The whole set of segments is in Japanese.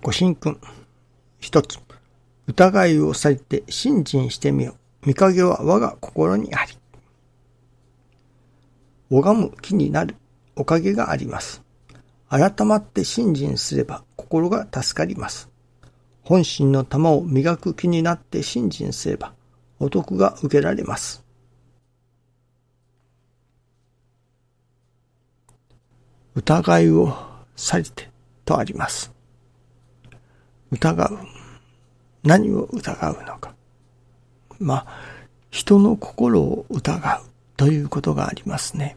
ご神君。一つ。疑いをされて信心してみよう。見影は我が心にあり。拝む気になるおかげがあります。改まって信心すれば心が助かります。本心の玉を磨く気になって信心すればお得が受けられます。疑いをされてとあります。疑う。何を疑うのか。まあ、人の心を疑うということがありますね。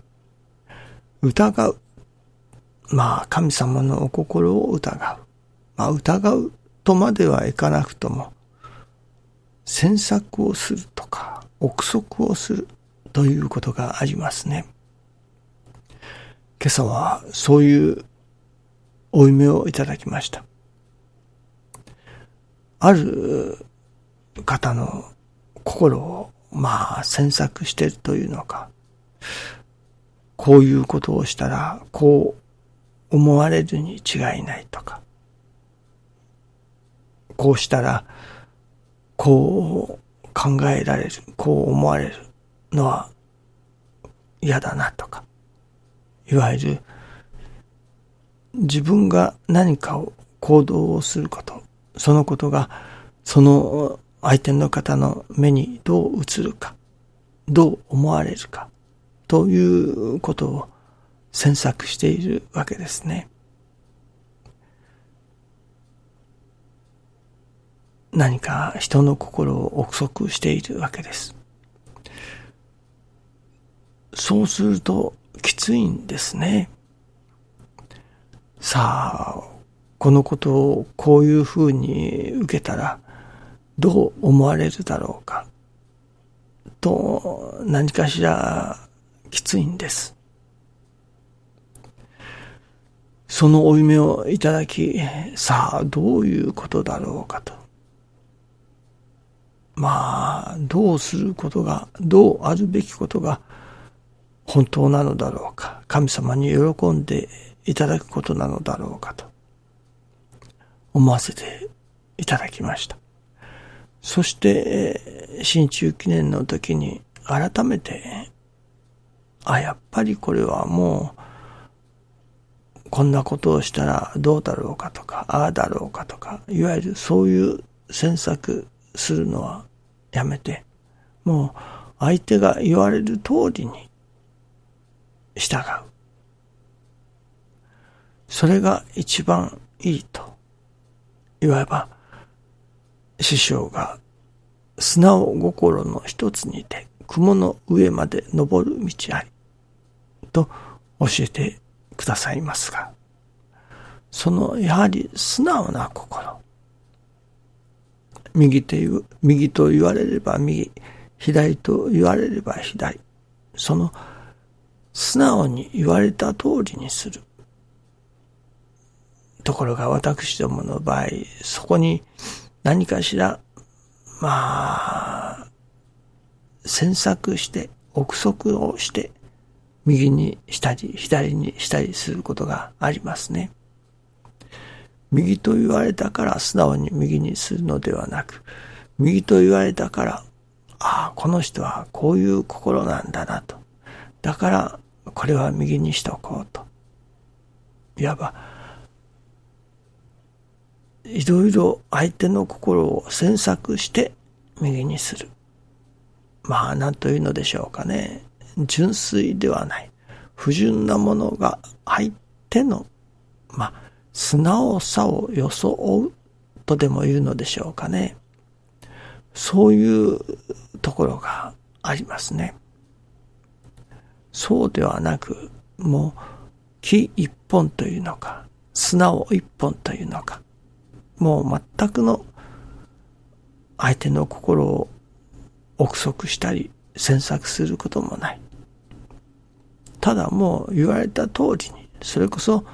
疑う。まあ、神様のお心を疑う。まあ、疑うとまではいかなくとも、詮索をするとか、憶測をするということがありますね。今朝はそういうお夢をいただきました。ある方の心を、まあ、詮索しているというのか、こういうことをしたら、こう思われるに違いないとか、こうしたら、こう考えられる、こう思われるのは嫌だなとか、いわゆる自分が何かを行動をすること、そのことがその相手の方の目にどう映るか、どう思われるか、ということを詮索しているわけですね。何か人の心を憶測しているわけです。そうするときついんですね。さあ、このことをこういうふうに受けたらどう思われるだろうかと何かしらきついんです。その負い目をいただき、さあどういうことだろうかと。まあ、どうすることが、どうあるべきことが本当なのだろうか。神様に喜んでいただくことなのだろうかと思わせていただきました。そして、新中記念の時に改めてあ、やっぱりこれはもう、こんなことをしたらどうだろうかとか、ああだろうかとか、いわゆるそういう詮索するのはやめて、もう相手が言われる通りに従う。それが一番いいと。いわば、師匠が素直心の一つにて雲の上まで登る道あり。と教えてくださいますが、そのやはり素直な心。右と言う、右と言われれば右、左と言われれば左。その素直に言われた通りにする。ところが私どもの場合、そこに何かしら、まあ、詮索して、憶測をして、右にしたり、左にしたりすることがありますね。右と言われたから素直に右にするのではなく、右と言われたから、ああ、この人はこういう心なんだなと。だから、これは右にしとこうと。いわば、いろいろ相手の心を詮索して右にする。まあ、なんというのでしょうかね。純粋ではない。不純なものが入っての、まあ、素直さを装うとでも言うのでしょうかね。そういうところがありますね。そうではなく、もう木一本というのか、素直一本というのか、もう全くの相手の心を憶測したり詮索することもない。ただもう言われた通りに、それこそ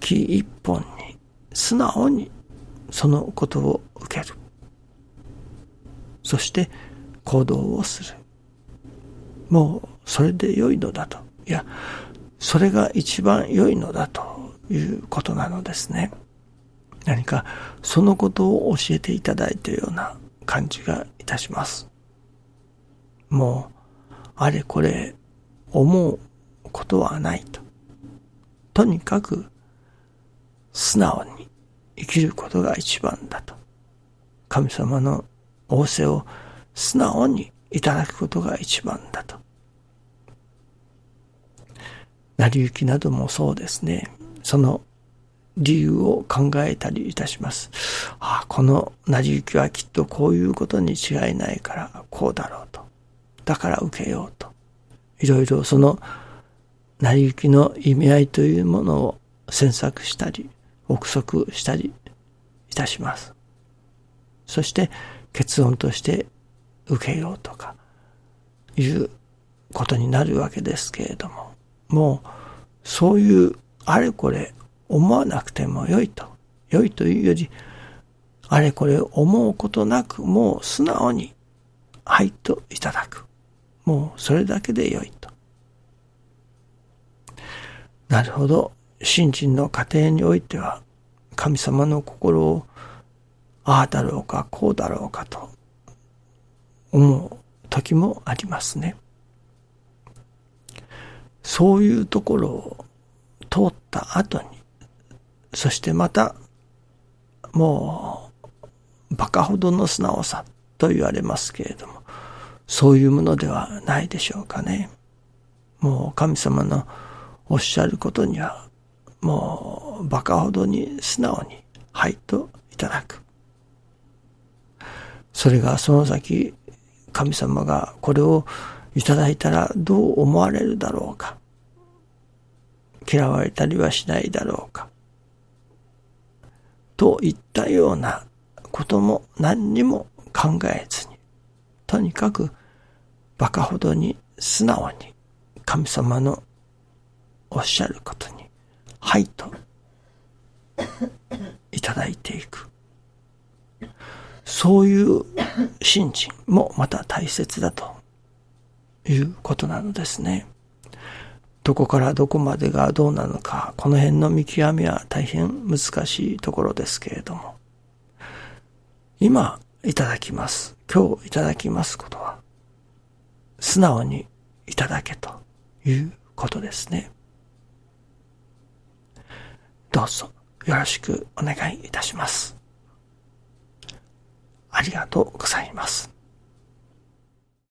木一本に素直にそのことを受ける。そして行動をする。もうそれで良いのだと。いや、それが一番良いのだということなのですね。何かそのことを教えていただいたような感じがいたします。もう、あれこれ思うことはないと。とにかく素直に生きることが一番だと。神様の仰せを素直にいただくことが一番だと。成り行きなどもそうですね。その理由を考えたりいたします。ああ、この成り行きはきっとこういうことに違いないからこうだろうと。だから受けようと。いろいろその成り行きの意味合いというものを詮索したり、憶測したりいたします。そして結論として受けようとかいうことになるわけですけれども、もうそういうあれこれ思わなくてもよいと。良いというより、あれこれ思うことなく、もう素直に、はいといただく。もうそれだけで良いと。なるほど。信心の過程においては、神様の心を、ああだろうか、こうだろうかと思う時もありますね。そういうところを通った後に、そしてまた、もう、馬鹿ほどの素直さと言われますけれども、そういうものではないでしょうかね。もう神様のおっしゃることには、もう馬鹿ほどに素直に、はいといただく。それがその先、神様がこれをいただいたらどう思われるだろうか。嫌われたりはしないだろうか。といったようなことも何にも考えずに、とにかく馬鹿ほどに素直に神様のおっしゃることに、はいといただいていく。そういう信心もまた大切だということなのですね。どこからどこまでがどうなのか、この辺の見極めは大変難しいところですけれども、今いただきます。今日いただきますことは、素直にいただけということですね。どうぞよろしくお願いいたします。ありがとうございます。